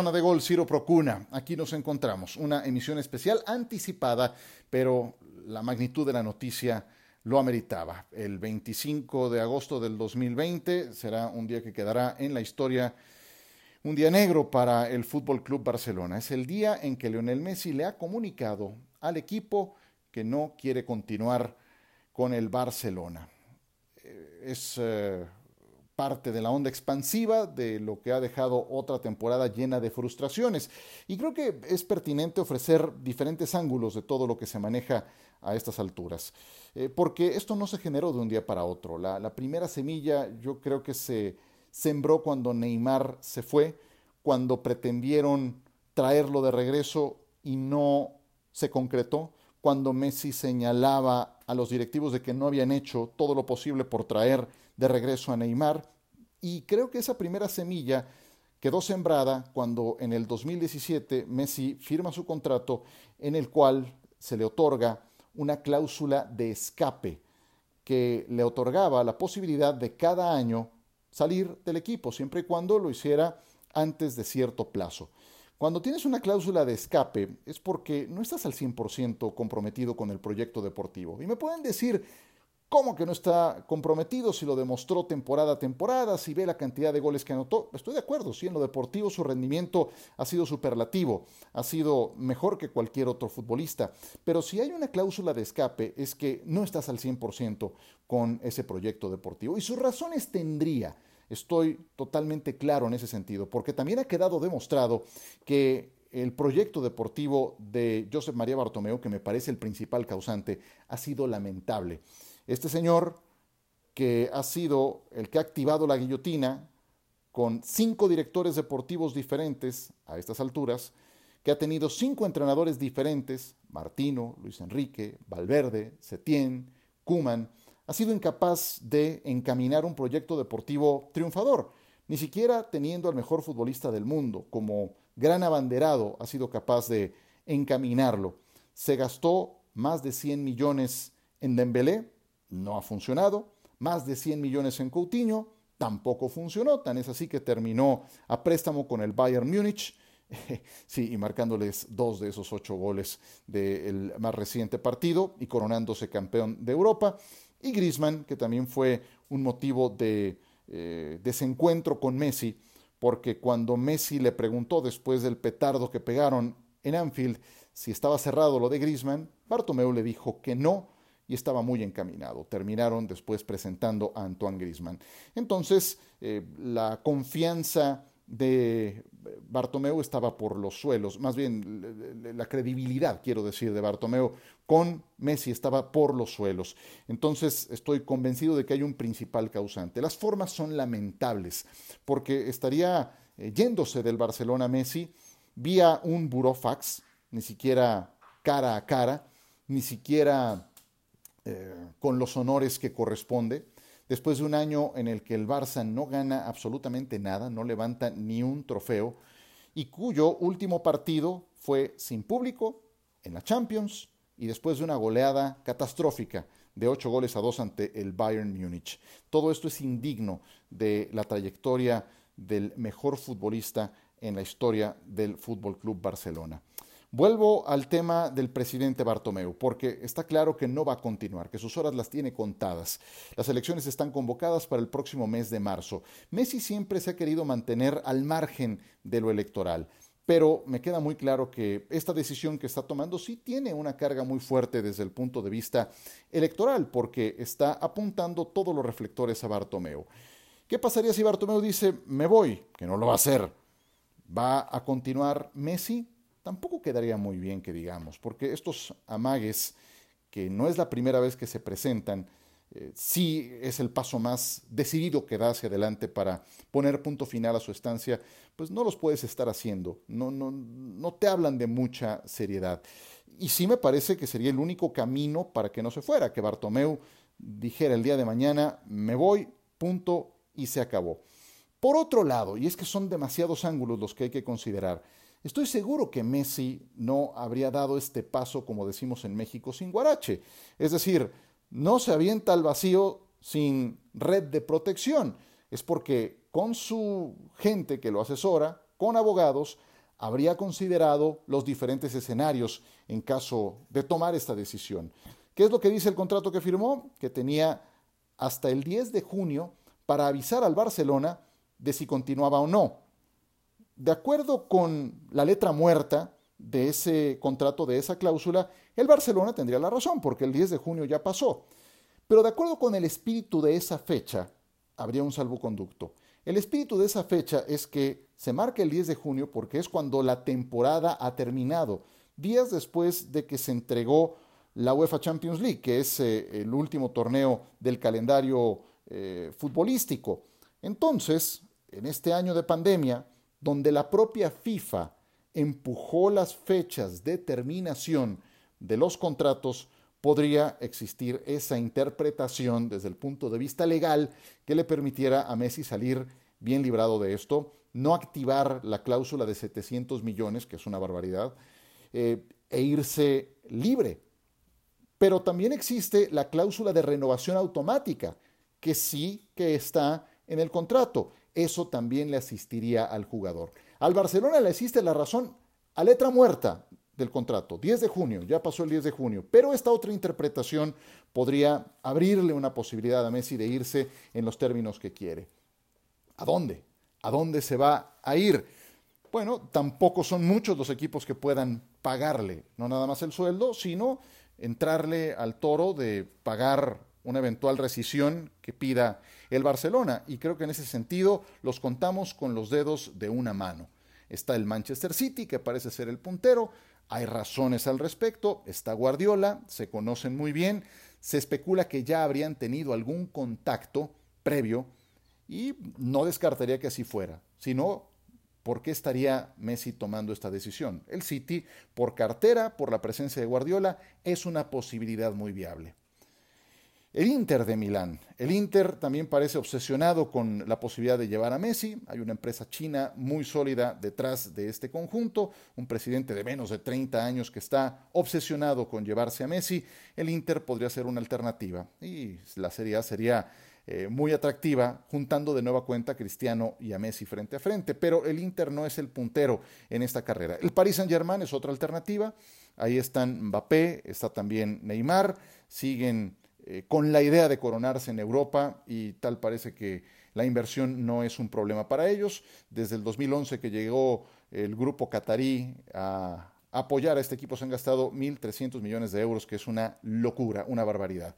zona de gol, Ciro Procuna. Aquí nos encontramos, una emisión especial anticipada, pero la magnitud de la noticia lo ameritaba. El 25 de agosto del 2020 será un día que quedará en la historia, un día negro para el Fútbol Club Barcelona. Es el día en que Lionel Messi le ha comunicado al equipo que no quiere continuar con el Barcelona. Eh, es eh, parte de la onda expansiva de lo que ha dejado otra temporada llena de frustraciones. Y creo que es pertinente ofrecer diferentes ángulos de todo lo que se maneja a estas alturas, eh, porque esto no se generó de un día para otro. La, la primera semilla yo creo que se sembró cuando Neymar se fue, cuando pretendieron traerlo de regreso y no se concretó, cuando Messi señalaba a los directivos de que no habían hecho todo lo posible por traer de regreso a Neymar. Y creo que esa primera semilla quedó sembrada cuando en el 2017 Messi firma su contrato en el cual se le otorga una cláusula de escape que le otorgaba la posibilidad de cada año salir del equipo, siempre y cuando lo hiciera antes de cierto plazo. Cuando tienes una cláusula de escape es porque no estás al 100% comprometido con el proyecto deportivo. Y me pueden decir, ¿Cómo que no está comprometido si lo demostró temporada a temporada, si ve la cantidad de goles que anotó? Estoy de acuerdo, sí, en lo deportivo su rendimiento ha sido superlativo, ha sido mejor que cualquier otro futbolista, pero si hay una cláusula de escape es que no estás al 100% con ese proyecto deportivo. Y sus razones tendría, estoy totalmente claro en ese sentido, porque también ha quedado demostrado que el proyecto deportivo de Josep María Bartomeu, que me parece el principal causante, ha sido lamentable. Este señor, que ha sido el que ha activado la guillotina con cinco directores deportivos diferentes a estas alturas, que ha tenido cinco entrenadores diferentes, Martino, Luis Enrique, Valverde, Setién, Kuman, ha sido incapaz de encaminar un proyecto deportivo triunfador, ni siquiera teniendo al mejor futbolista del mundo como gran abanderado ha sido capaz de encaminarlo. Se gastó más de 100 millones en Dembélé, no ha funcionado. Más de 100 millones en Coutinho, tampoco funcionó. Tan es así que terminó a préstamo con el Bayern Múnich. sí, y marcándoles dos de esos ocho goles del más reciente partido y coronándose campeón de Europa. Y Griezmann, que también fue un motivo de eh, desencuentro con Messi, porque cuando Messi le preguntó después del petardo que pegaron en Anfield si estaba cerrado lo de Griezmann, Bartomeu le dijo que no, y estaba muy encaminado. Terminaron después presentando a Antoine Grisman. Entonces, eh, la confianza de Bartomeu estaba por los suelos, más bien la credibilidad, quiero decir, de Bartomeu con Messi estaba por los suelos. Entonces estoy convencido de que hay un principal causante. Las formas son lamentables, porque estaría eh, yéndose del Barcelona Messi vía un burofax, ni siquiera cara a cara, ni siquiera eh, con los honores que corresponde. Después de un año en el que el Barça no gana absolutamente nada, no levanta ni un trofeo, y cuyo último partido fue sin público en la Champions y después de una goleada catastrófica de ocho goles a dos ante el Bayern Múnich. Todo esto es indigno de la trayectoria del mejor futbolista en la historia del Fútbol Club Barcelona. Vuelvo al tema del presidente Bartomeu, porque está claro que no va a continuar, que sus horas las tiene contadas. Las elecciones están convocadas para el próximo mes de marzo. Messi siempre se ha querido mantener al margen de lo electoral. Pero me queda muy claro que esta decisión que está tomando sí tiene una carga muy fuerte desde el punto de vista electoral, porque está apuntando todos los reflectores a Bartomeu. ¿Qué pasaría si Bartomeu dice, me voy? Que no lo va a hacer. ¿Va a continuar Messi? Tampoco quedaría muy bien que digamos, porque estos amagues, que no es la primera vez que se presentan, eh, sí es el paso más decidido que da hacia adelante para poner punto final a su estancia, pues no los puedes estar haciendo, no, no, no te hablan de mucha seriedad. Y sí me parece que sería el único camino para que no se fuera, que Bartomeu dijera el día de mañana, me voy, punto, y se acabó. Por otro lado, y es que son demasiados ángulos los que hay que considerar, Estoy seguro que Messi no habría dado este paso, como decimos en México, sin guarache. Es decir, no se avienta al vacío sin red de protección. Es porque con su gente que lo asesora, con abogados, habría considerado los diferentes escenarios en caso de tomar esta decisión. ¿Qué es lo que dice el contrato que firmó? Que tenía hasta el 10 de junio para avisar al Barcelona de si continuaba o no. De acuerdo con la letra muerta de ese contrato, de esa cláusula, el Barcelona tendría la razón, porque el 10 de junio ya pasó. Pero de acuerdo con el espíritu de esa fecha, habría un salvoconducto. El espíritu de esa fecha es que se marca el 10 de junio porque es cuando la temporada ha terminado, días después de que se entregó la UEFA Champions League, que es eh, el último torneo del calendario eh, futbolístico. Entonces, en este año de pandemia, donde la propia FIFA empujó las fechas de terminación de los contratos, podría existir esa interpretación desde el punto de vista legal que le permitiera a Messi salir bien librado de esto, no activar la cláusula de 700 millones, que es una barbaridad, eh, e irse libre. Pero también existe la cláusula de renovación automática, que sí que está en el contrato. Eso también le asistiría al jugador. Al Barcelona le asiste la razón a letra muerta del contrato, 10 de junio, ya pasó el 10 de junio, pero esta otra interpretación podría abrirle una posibilidad a Messi de irse en los términos que quiere. ¿A dónde? ¿A dónde se va a ir? Bueno, tampoco son muchos los equipos que puedan pagarle, no nada más el sueldo, sino entrarle al toro de pagar una eventual rescisión que pida el Barcelona. Y creo que en ese sentido los contamos con los dedos de una mano. Está el Manchester City, que parece ser el puntero, hay razones al respecto, está Guardiola, se conocen muy bien, se especula que ya habrían tenido algún contacto previo y no descartaría que así fuera, sino ¿por qué estaría Messi tomando esta decisión? El City, por cartera, por la presencia de Guardiola, es una posibilidad muy viable. El Inter de Milán. El Inter también parece obsesionado con la posibilidad de llevar a Messi. Hay una empresa china muy sólida detrás de este conjunto, un presidente de menos de 30 años que está obsesionado con llevarse a Messi. El Inter podría ser una alternativa y la Serie A sería eh, muy atractiva, juntando de nueva cuenta a Cristiano y a Messi frente a frente. Pero el Inter no es el puntero en esta carrera. El Paris Saint-Germain es otra alternativa. Ahí están Mbappé, está también Neymar, siguen eh, con la idea de coronarse en Europa y tal parece que la inversión no es un problema para ellos. Desde el 2011 que llegó el grupo catarí a apoyar a este equipo se han gastado 1.300 millones de euros, que es una locura, una barbaridad.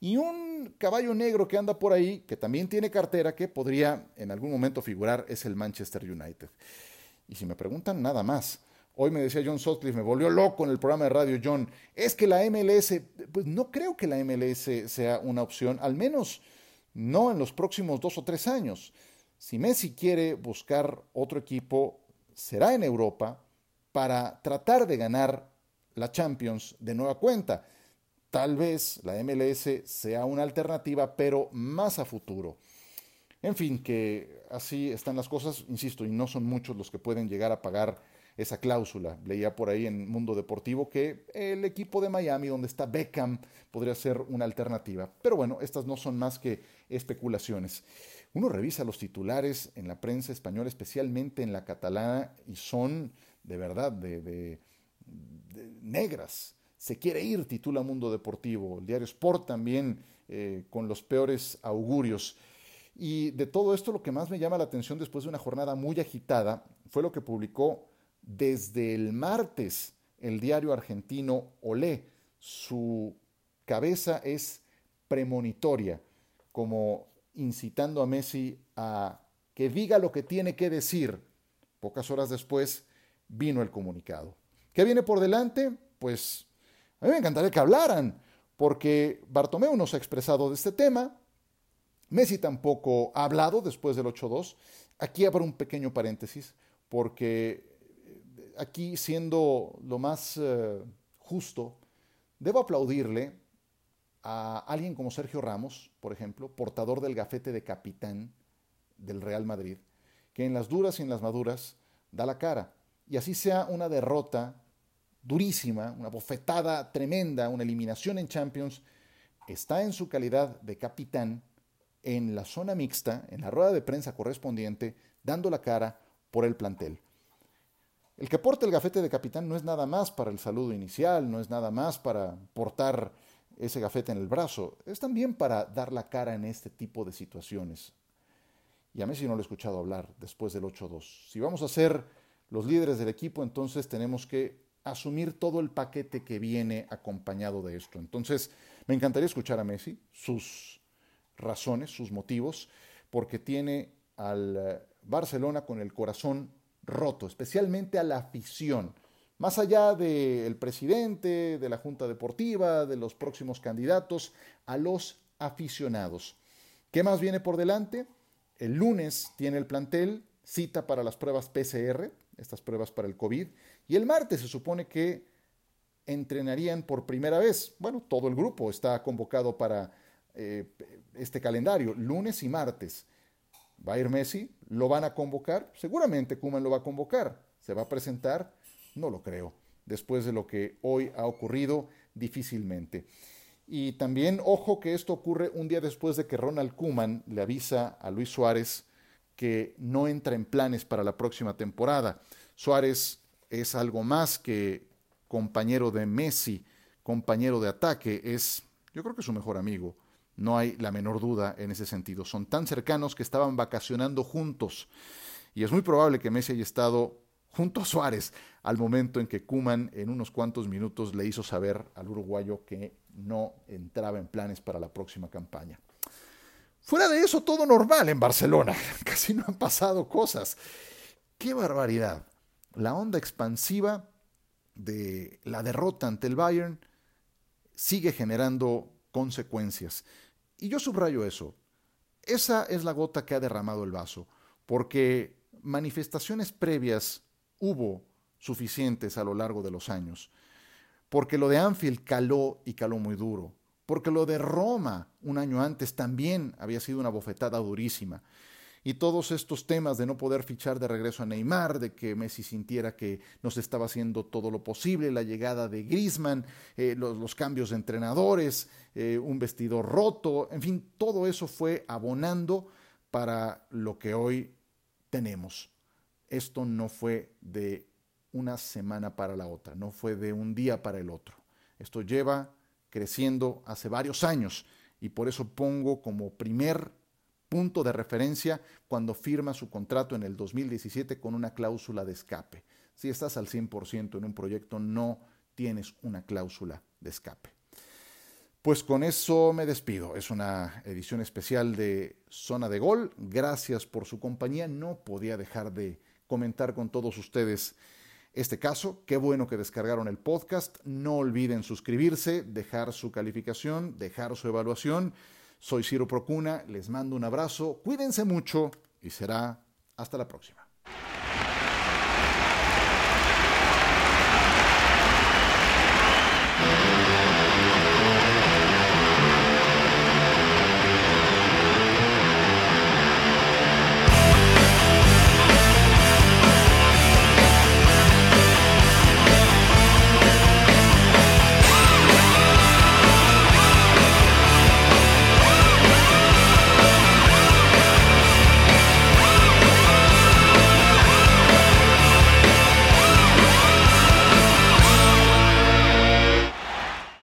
Y un caballo negro que anda por ahí, que también tiene cartera, que podría en algún momento figurar, es el Manchester United. Y si me preguntan nada más, Hoy me decía John Sutcliffe, me volvió loco en el programa de radio John, es que la MLS, pues no creo que la MLS sea una opción, al menos no en los próximos dos o tres años. Si Messi quiere buscar otro equipo, será en Europa para tratar de ganar la Champions de nueva cuenta. Tal vez la MLS sea una alternativa, pero más a futuro. En fin, que así están las cosas, insisto, y no son muchos los que pueden llegar a pagar esa cláusula. Leía por ahí en Mundo Deportivo que el equipo de Miami, donde está Beckham, podría ser una alternativa. Pero bueno, estas no son más que especulaciones. Uno revisa los titulares en la prensa española, especialmente en la catalana, y son de verdad de, negras. Se quiere ir, titula Mundo Deportivo. El diario Sport también eh, con los peores augurios. Y de todo esto lo que más me llama la atención después de una jornada muy agitada fue lo que publicó desde el martes el diario argentino Olé. Su cabeza es premonitoria, como incitando a Messi a que diga lo que tiene que decir. Pocas horas después vino el comunicado. ¿Qué viene por delante? Pues a mí me encantaría que hablaran, porque Bartomeu nos ha expresado de este tema, Messi tampoco ha hablado después del 8-2. Aquí habrá un pequeño paréntesis, porque aquí siendo lo más eh, justo, debo aplaudirle a alguien como Sergio Ramos, por ejemplo, portador del gafete de capitán del Real Madrid, que en las duras y en las maduras da la cara. Y así sea una derrota durísima, una bofetada tremenda, una eliminación en Champions, está en su calidad de capitán en la zona mixta, en la rueda de prensa correspondiente, dando la cara por el plantel. El que porte el gafete de capitán no es nada más para el saludo inicial, no es nada más para portar ese gafete en el brazo, es también para dar la cara en este tipo de situaciones. Y a Messi no lo he escuchado hablar después del 8-2. Si vamos a ser los líderes del equipo, entonces tenemos que asumir todo el paquete que viene acompañado de esto. Entonces, me encantaría escuchar a Messi, sus razones, sus motivos, porque tiene al eh, Barcelona con el corazón roto, especialmente a la afición. Más allá del presidente, de la Junta Deportiva, de los próximos candidatos, a los aficionados. ¿Qué más viene por delante? El lunes tiene el plantel cita para las pruebas PCR, estas pruebas para el COVID, y el martes se supone que entrenarían por primera vez. Bueno, todo el grupo está convocado para eh, este calendario, lunes y martes. ¿Va a ir Messi? ¿Lo van a convocar? Seguramente Kuman lo va a convocar. ¿Se va a presentar? No lo creo. Después de lo que hoy ha ocurrido, difícilmente. Y también, ojo que esto ocurre un día después de que Ronald Kuman le avisa a Luis Suárez que no entra en planes para la próxima temporada. Suárez es algo más que compañero de Messi, compañero de ataque, es, yo creo que su mejor amigo. No hay la menor duda en ese sentido. Son tan cercanos que estaban vacacionando juntos. Y es muy probable que Messi haya estado junto a Suárez al momento en que Kuman en unos cuantos minutos le hizo saber al uruguayo que no entraba en planes para la próxima campaña. Fuera de eso, todo normal en Barcelona. Casi no han pasado cosas. ¡Qué barbaridad! La onda expansiva de la derrota ante el Bayern sigue generando consecuencias. Y yo subrayo eso. Esa es la gota que ha derramado el vaso, porque manifestaciones previas hubo suficientes a lo largo de los años, porque lo de Anfield caló y caló muy duro, porque lo de Roma un año antes también había sido una bofetada durísima. Y todos estos temas de no poder fichar de regreso a Neymar, de que Messi sintiera que no se estaba haciendo todo lo posible, la llegada de Griezmann, eh, los, cambios de entrenadores, eh, un vestidor roto, en fin, todo eso fue abonando para lo que hoy tenemos. Esto no fue de una semana para la otra, no fue de un día para el otro. Esto lleva creciendo hace varios años y por eso pongo como primer punto de referencia cuando firma su contrato en el 2017 con una cláusula de escape. Si estás al 100% en un proyecto, no tienes una cláusula de escape. Pues con eso me despido. Es una edición especial de Zona de Gol. Gracias por su compañía. No podía dejar de comentar con todos ustedes este caso. Qué bueno que descargaron el podcast. No olviden suscribirse, dejar su calificación, dejar su evaluación. Soy Ciro Procuna, les mando un abrazo, cuídense mucho y será hasta la próxima.